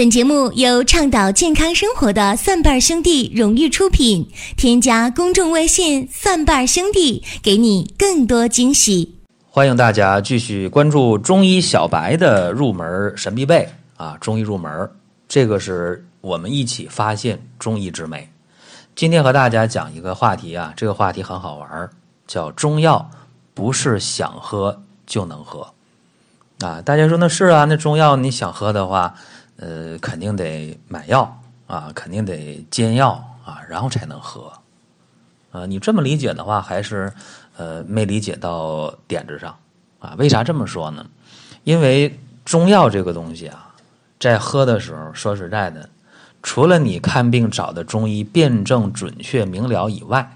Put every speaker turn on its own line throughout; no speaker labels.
本节目由倡导健康生活的蒜瓣兄弟荣誉出品。添加公众微信“蒜瓣兄弟”，给你更多惊喜。
欢迎大家继续关注中医小白的入门神必备啊！中医入门，这个是我们一起发现中医之美。今天和大家讲一个话题啊，这个话题很好玩，叫中药不是想喝就能喝啊！大家说那是啊，那中药你想喝的话。呃，肯定得买药啊，肯定得煎药啊，然后才能喝。啊，你这么理解的话，还是呃没理解到点子上啊？为啥这么说呢？因为中药这个东西啊，在喝的时候，说实在的，除了你看病找的中医辩证准确明了以外，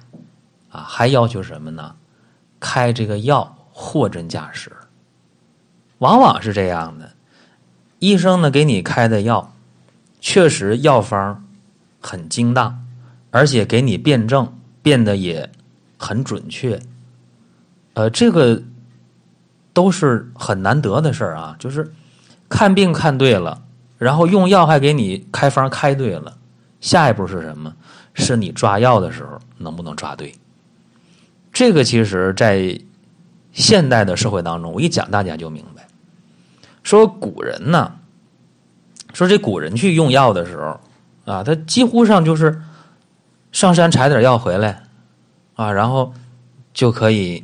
啊，还要求什么呢？开这个药货真价实，往往是这样的。医生呢给你开的药，确实药方很精当，而且给你辩证变得也很准确。呃，这个都是很难得的事儿啊。就是看病看对了，然后用药还给你开方开对了，下一步是什么？是你抓药的时候能不能抓对？这个其实，在现代的社会当中，我一讲大家就明白。说古人呢，说这古人去用药的时候啊，他几乎上就是上山采点药回来啊，然后就可以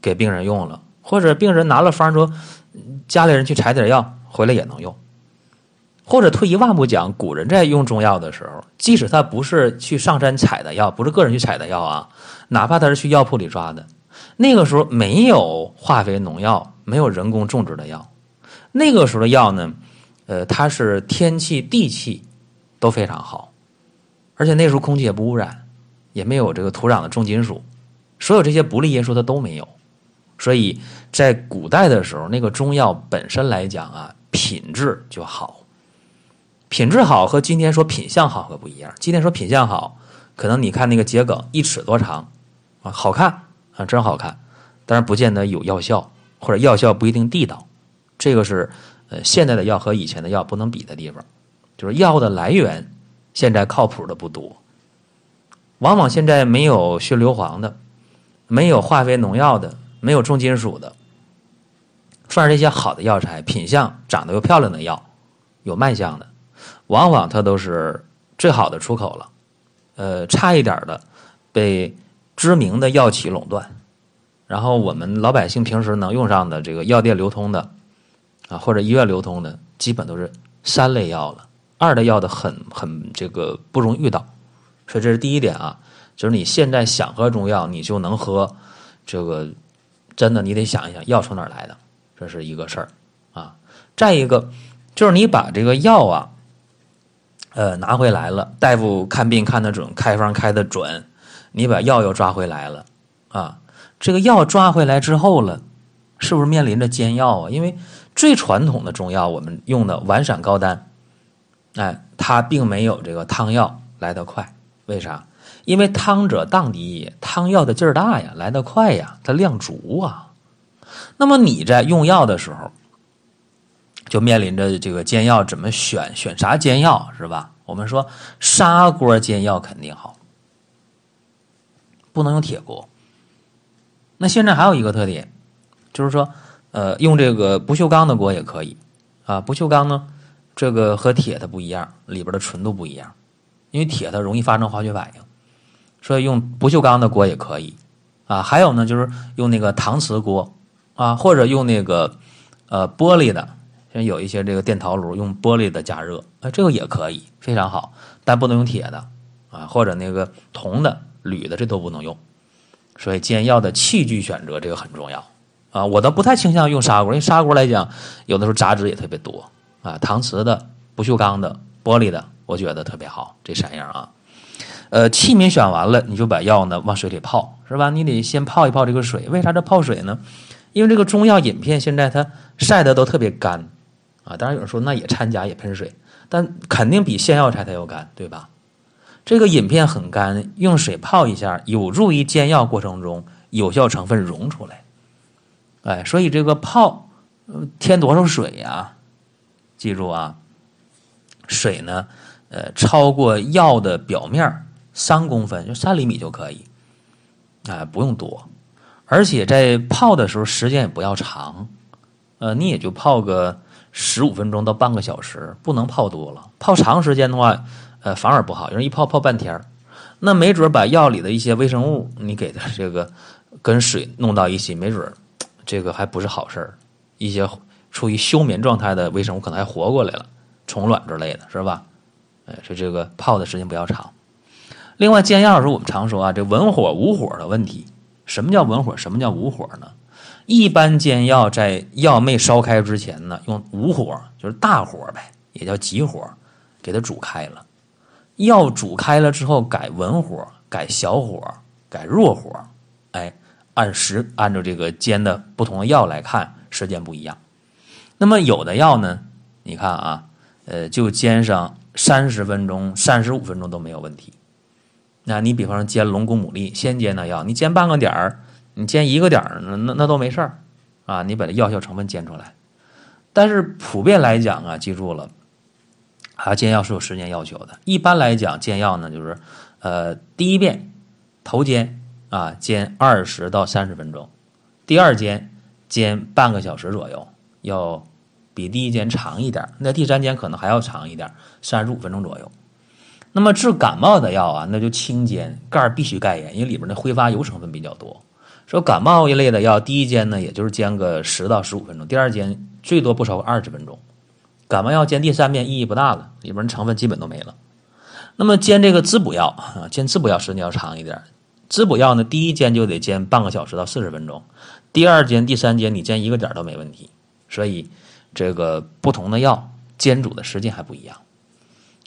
给病人用了，或者病人拿了方说家里人去采点药回来也能用，或者退一万步讲，古人在用中药的时候，即使他不是去上山采的药，不是个人去采的药啊，哪怕他是去药铺里抓的，那个时候没有化肥农药，没有人工种植的药。那个时候的药呢，呃，它是天气地气都非常好，而且那时候空气也不污染，也没有这个土壤的重金属，所有这些不利因素它都没有，所以在古代的时候，那个中药本身来讲啊，品质就好，品质好和今天说品相好可不一样。今天说品相好，可能你看那个桔梗一尺多长啊，好看啊，真好看，但是不见得有药效，或者药效不一定地道。这个是呃现在的药和以前的药不能比的地方，就是药物的来源现在靠谱的不多，往往现在没有血硫磺的，没有化肥农药的，没有重金属的，反而这些好的药材，品相长得又漂亮的药，有卖相的，往往它都是最好的出口了，呃差一点的被知名的药企垄断，然后我们老百姓平时能用上的这个药店流通的。啊，或者医院流通的，基本都是三类药了，二类药的很很这个不容易遇到，所以这是第一点啊，就是你现在想喝中药，你就能喝，这个真的你得想一想药从哪儿来的，这是一个事儿啊。再一个就是你把这个药啊，呃拿回来了，大夫看病看得准，开方开得准，你把药又抓回来了啊，这个药抓回来之后了，是不是面临着煎药啊？因为最传统的中药，我们用的丸散膏丹，哎，它并没有这个汤药来得快。为啥？因为汤者荡敌也，汤药的劲儿大呀，来得快呀，它量足啊。那么你在用药的时候，就面临着这个煎药怎么选？选啥煎药是吧？我们说砂锅煎药肯定好，不能用铁锅。那现在还有一个特点，就是说。呃，用这个不锈钢的锅也可以，啊，不锈钢呢，这个和铁的不一样，里边的纯度不一样，因为铁它容易发生化学反应，所以用不锈钢的锅也可以，啊，还有呢，就是用那个搪瓷锅，啊，或者用那个呃玻璃的，像有一些这个电陶炉用玻璃的加热，啊，这个也可以，非常好，但不能用铁的，啊，或者那个铜的、铝的，这都不能用，所以煎药的器具选择这个很重要。啊，我倒不太倾向用砂锅，因为砂锅来讲，有的时候杂质也特别多啊。搪瓷的、不锈钢的、玻璃的，我觉得特别好，这三样啊。呃，器皿选完了，你就把药呢往水里泡，是吧？你得先泡一泡这个水，为啥这泡水呢？因为这个中药饮片现在它晒的都特别干啊。当然有人说那也掺假也喷水，但肯定比现药材它要干，对吧？这个饮片很干，用水泡一下，有助于煎药过程中有效成分溶出来。哎，所以这个泡，添多少水呀？记住啊，水呢，呃，超过药的表面三公分，就三厘米就可以，啊，不用多，而且在泡的时候时间也不要长，呃，你也就泡个十五分钟到半个小时，不能泡多了，泡长时间的话，呃，反而不好，有人一泡泡半天，那没准把药里的一些微生物你给它这个跟水弄到一起，没准这个还不是好事儿，一些。处于休眠状态的微生物可能还活过来了，虫卵之类的是吧？哎，所以这个泡的时间不要长。另外，煎药的时候我们常说啊，这文火武火的问题。什么叫文火？什么叫武火呢？一般煎药在药没烧开之前呢，用武火，就是大火呗，也叫急火，给它煮开了。药煮开了之后，改文火，改小火，改弱火。哎，按时按照这个煎的不同的药来看，时间不一样。那么有的药呢，你看啊，呃，就煎上三十分钟、三十五分钟都没有问题。那你比方说煎龙骨牡蛎，先煎的药，你煎半个点儿，你煎一个点儿，那那那都没事儿啊。你把这药效成分煎出来。但是普遍来讲啊，记住了，啊，煎药是有时间要求的。一般来讲，煎药呢就是，呃，第一遍头煎啊，煎二十到三十分钟；第二煎煎半个小时左右，要。比第一煎长一点，那第三煎可能还要长一点，三十五分钟左右。那么治感冒的药啊，那就轻煎，盖儿必须盖严，因为里边的挥发油成分比较多。说感冒一类的药，第一煎呢，也就是煎个十到十五分钟，第二煎最多不超过二十分钟。感冒药煎第三遍意义不大了，里边成分基本都没了。那么煎这个滋补药啊，煎滋补药时间要长一点。滋补药呢，第一煎就得煎半个小时到四十分钟，第二煎、第三煎你煎一个点都没问题。所以。这个不同的药煎煮的时间还不一样，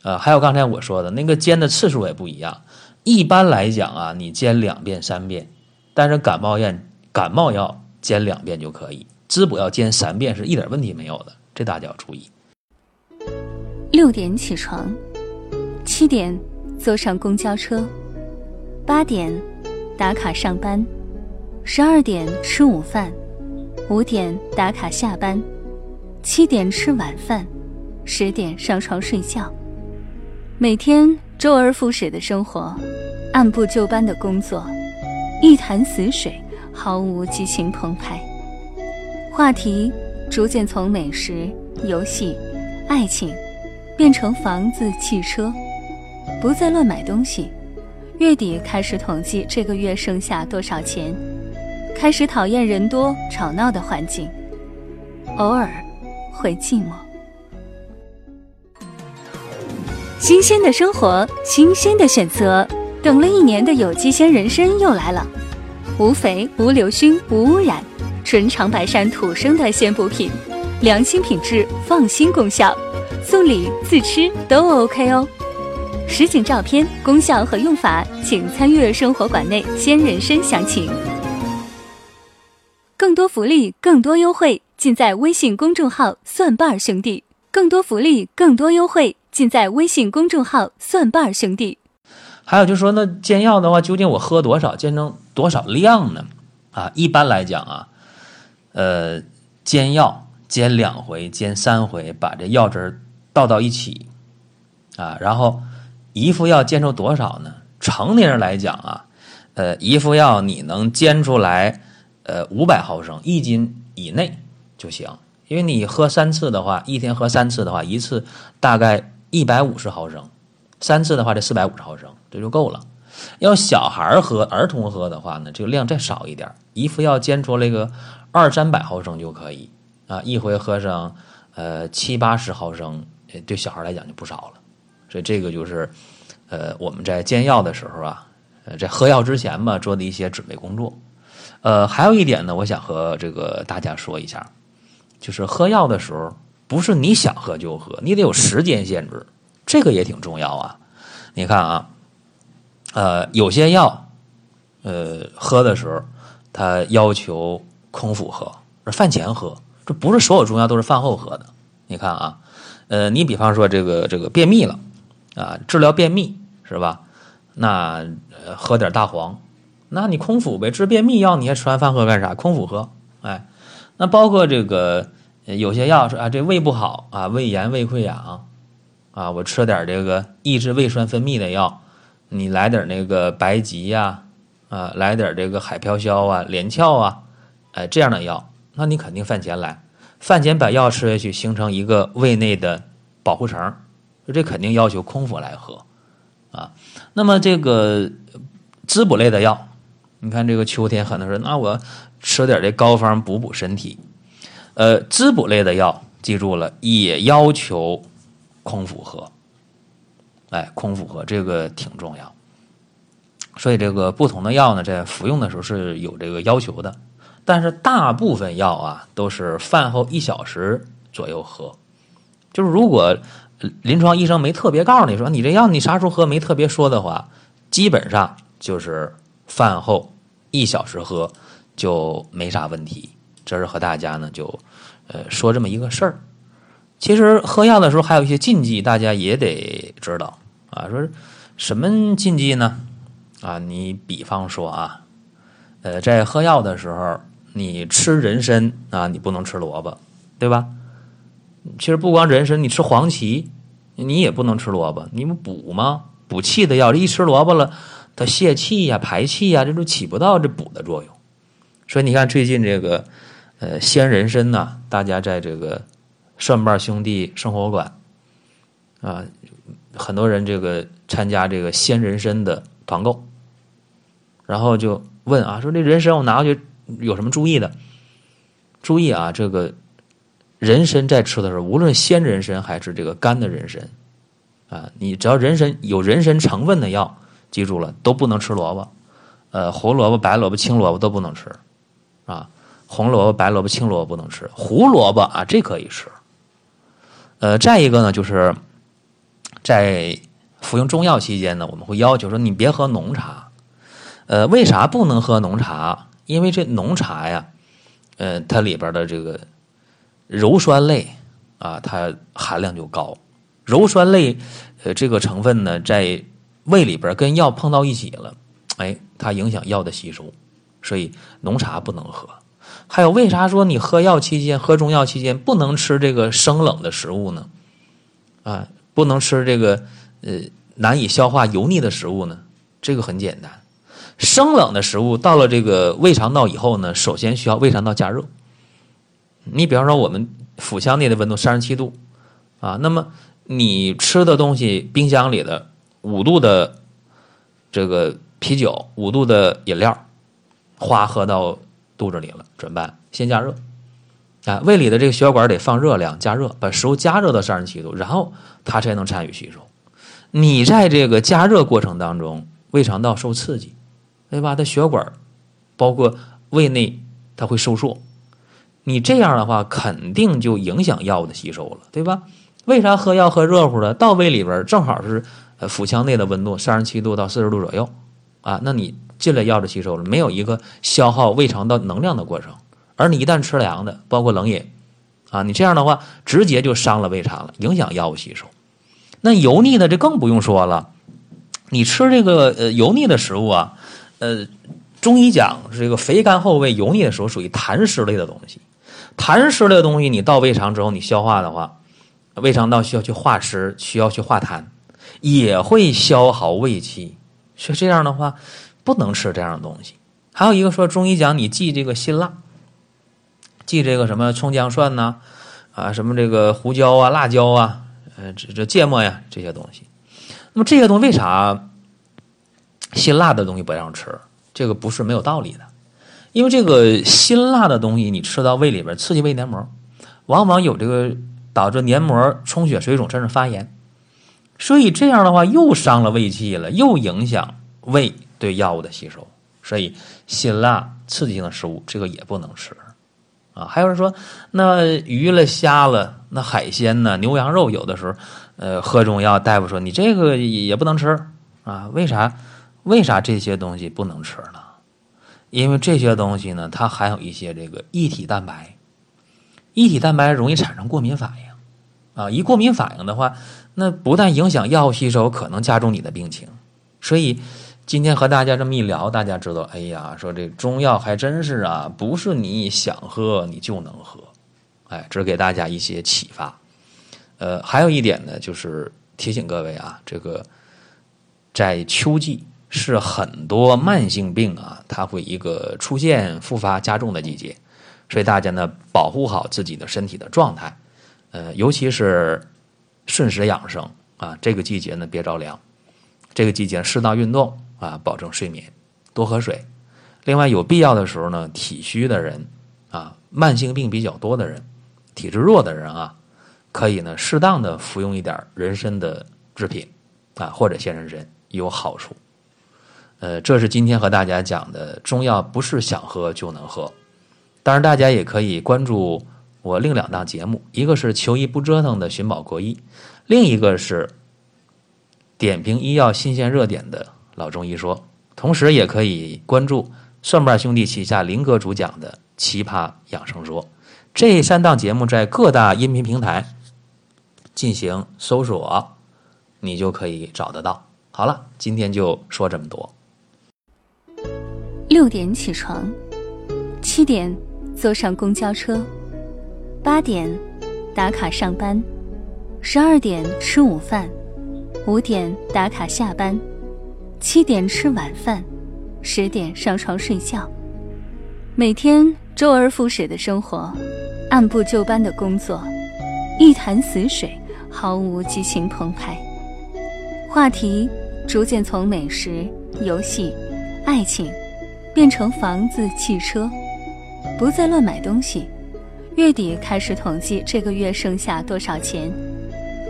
呃，还有刚才我说的那个煎的次数也不一样。一般来讲啊，你煎两遍、三遍，但是感冒药感冒药煎两遍就可以，滋补药煎三遍是一点问题没有的，这大家要注意。
六点起床，七点坐上公交车，八点打卡上班，十二点吃午饭，五点打卡下班。七点吃晚饭，十点上床睡觉。每天周而复始的生活，按部就班的工作，一潭死水，毫无激情澎湃。话题逐渐从美食、游戏、爱情，变成房子、汽车，不再乱买东西。月底开始统计这个月剩下多少钱，开始讨厌人多吵闹的环境，偶尔。会寂寞。新鲜的生活，新鲜的选择。等了一年的有机鲜人参又来了，无肥、无硫熏、无污染，纯长白山土生的鲜补品，良心品质，放心功效，送礼自吃都 OK 哦。实景照片、功效和用法，请参阅生活馆内鲜人参详情。更多福利，更多优惠。尽在微信公众号“蒜瓣兄弟”，更多福利，更多优惠，尽在微信公众号“蒜瓣兄弟”。
还有就是说，那煎药的话，究竟我喝多少，煎成多少量呢？啊，一般来讲啊，呃，煎药煎两回，煎三回，把这药汁倒到一起，啊，然后一副药煎出多少呢？成年人来讲啊，呃，一副药你能煎出来，呃，五百毫升，一斤以内。就行，因为你喝三次的话，一天喝三次的话，一次大概一百五十毫升，三次的话这四百五十毫升，这就够了。要小孩喝、儿童喝的话呢，这个量再少一点，一副药煎出来个二三百毫升就可以啊，一回喝上呃七八十毫升，对小孩来讲就不少了。所以这个就是呃我们在煎药的时候啊，呃在喝药之前嘛做的一些准备工作。呃，还有一点呢，我想和这个大家说一下。就是喝药的时候，不是你想喝就喝，你得有时间限制，这个也挺重要啊。你看啊，呃，有些药，呃，喝的时候，它要求空腹喝，是饭前喝，这不是所有中药都是饭后喝的。你看啊，呃，你比方说这个这个便秘了啊，治疗便秘是吧？那喝点大黄，那你空腹呗，治便秘药你还吃完饭喝干啥？空腹喝，哎，那包括这个。有些药说啊，这胃不好啊，胃炎、胃溃疡啊，我吃点这个抑制胃酸分泌的药，你来点那个白及呀，啊，来点这个海飘消啊、连翘啊，哎，这样的药，那你肯定饭前来，饭前把药吃下去，形成一个胃内的保护层，这肯定要求空腹来喝啊。那么这个滋补类的药，你看这个秋天很多人，那我吃点这膏方补补身体，呃，滋补类的药，记住了，也要求。空腹喝，哎，空腹喝这个挺重要。所以这个不同的药呢，在服用的时候是有这个要求的。但是大部分药啊，都是饭后一小时左右喝。就是如果临床医生没特别告诉你说你这药你啥时候喝，没特别说的话，基本上就是饭后一小时喝就没啥问题。这是和大家呢就呃说这么一个事儿。其实喝药的时候还有一些禁忌，大家也得知道啊。说什么禁忌呢？啊，你比方说啊，呃，在喝药的时候，你吃人参啊，你不能吃萝卜，对吧？其实不光人参，你吃黄芪，你也不能吃萝卜。你们补吗？补气的药，这一吃萝卜了，它泄气呀、排气呀，这都起不到这补的作用。所以你看，最近这个呃鲜人参呢，大家在这个。蒜瓣兄弟生活馆啊，很多人这个参加这个鲜人参的团购，然后就问啊，说这人参我拿回去有什么注意的？注意啊，这个人参在吃的时候，无论鲜人参还是这个干的人参啊，你只要人参有人参成分的药，记住了都不能吃萝卜，呃，胡萝卜、白萝卜、青萝卜都不能吃啊，红萝卜、白萝卜、青萝卜不能吃，胡萝卜啊这可以吃。呃，再一个呢，就是在服用中药期间呢，我们会要求说你别喝浓茶。呃，为啥不能喝浓茶？因为这浓茶呀，呃，它里边的这个鞣酸类啊，它含量就高。鞣酸类呃这个成分呢，在胃里边跟药碰到一起了，哎，它影响药的吸收，所以浓茶不能喝。还有，为啥说你喝药期间、喝中药期间不能吃这个生冷的食物呢？啊，不能吃这个呃难以消化、油腻的食物呢？这个很简单，生冷的食物到了这个胃肠道以后呢，首先需要胃肠道加热。你比方说，我们腹腔内的温度三十七度啊，那么你吃的东西，冰箱里的五度的这个啤酒、五度的饮料，哗喝到。肚子里了怎么办？先加热，啊，胃里的这个血管得放热量，加热，把食物加热到三十七度，然后它才能参与吸收。你在这个加热过程当中，胃肠道受刺激，对吧？它血管包括胃内它会收缩，你这样的话肯定就影响药物的吸收了，对吧？为啥喝药喝热乎的？到胃里边正好是呃腹腔内的温度三十七度到四十度左右，啊，那你。进了药的吸收了，没有一个消耗胃肠道能量的过程，而你一旦吃凉的，包括冷饮，啊，你这样的话直接就伤了胃肠了，影响药物吸收。那油腻的这更不用说了，你吃这个呃油腻的食物啊，呃，中医讲是这个肥甘厚味油腻的时候属于痰湿类的东西，痰湿的东西你到胃肠之后你消化的话，胃肠道需要去化湿，需要去化痰，也会消耗胃气，所以这样的话。不能吃这样的东西。还有一个说，中医讲你忌这个辛辣，忌这个什么葱姜蒜呐，啊，什么这个胡椒啊、辣椒啊，呃，这这芥末呀这些东西。那么这些东西为啥辛辣的东西不让吃？这个不是没有道理的，因为这个辛辣的东西你吃到胃里边刺激胃黏膜，往往有这个导致黏膜充血、水肿甚至发炎，所以这样的话又伤了胃气了，又影响胃。对药物的吸收，所以辛辣刺激性的食物这个也不能吃啊。还有人说，那鱼了、虾了、那海鲜呢、牛羊肉，有的时候，呃，喝中药，大夫说你这个也不能吃啊。为啥？为啥这些东西不能吃呢？因为这些东西呢，它含有一些这个异体蛋白，异体蛋白容易产生过敏反应啊。一过敏反应的话，那不但影响药物吸收，可能加重你的病情，所以。今天和大家这么一聊，大家知道，哎呀，说这中药还真是啊，不是你想喝你就能喝，哎，只给大家一些启发。呃，还有一点呢，就是提醒各位啊，这个在秋季是很多慢性病啊，它会一个出现复发加重的季节，所以大家呢保护好自己的身体的状态，呃，尤其是顺时养生啊，这个季节呢别着凉，这个季节适当运动啊，保证睡眠，多喝水。另外有必要的时候呢，体虚的人啊，慢性病比较多的人，体质弱的人啊。可以呢，适当的服用一点人参的制品，啊，或者鲜人参有好处。呃，这是今天和大家讲的中药，不是想喝就能喝。当然，大家也可以关注我另两档节目，一个是求医不折腾的寻宝国医，另一个是点评医药新鲜热点的老中医说。同时，也可以关注蒜瓣兄弟旗下林哥主讲的奇葩养生说。这三档节目在各大音频平台。进行搜索，你就可以找得到。好了，今天就说这么多。
六点起床，七点坐上公交车，八点打卡上班，十二点吃午饭，五点打卡下班，七点吃晚饭，十点上床睡觉。每天周而复始的生活，按部就班的工作，一潭死水。毫无激情澎湃，话题逐渐从美食、游戏、爱情，变成房子、汽车，不再乱买东西。月底开始统计这个月剩下多少钱，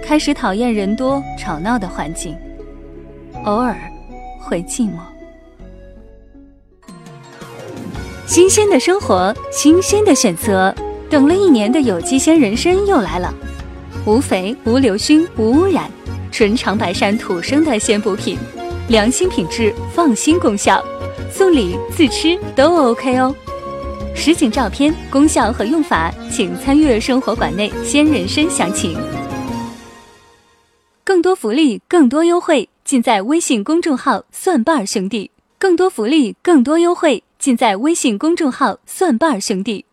开始讨厌人多吵闹的环境，偶尔会寂寞。新鲜的生活，新鲜的选择，等了一年的有机鲜人参又来了。无肥、无硫熏、无污染，纯长白山土生的鲜补品，良心品质，放心功效，送礼自吃都 OK 哦。实景照片、功效和用法，请参阅生活馆内鲜人参详情。更多福利、更多优惠，尽在微信公众号“蒜瓣兄弟”。更多福利、更多优惠，尽在微信公众号“蒜瓣兄弟”。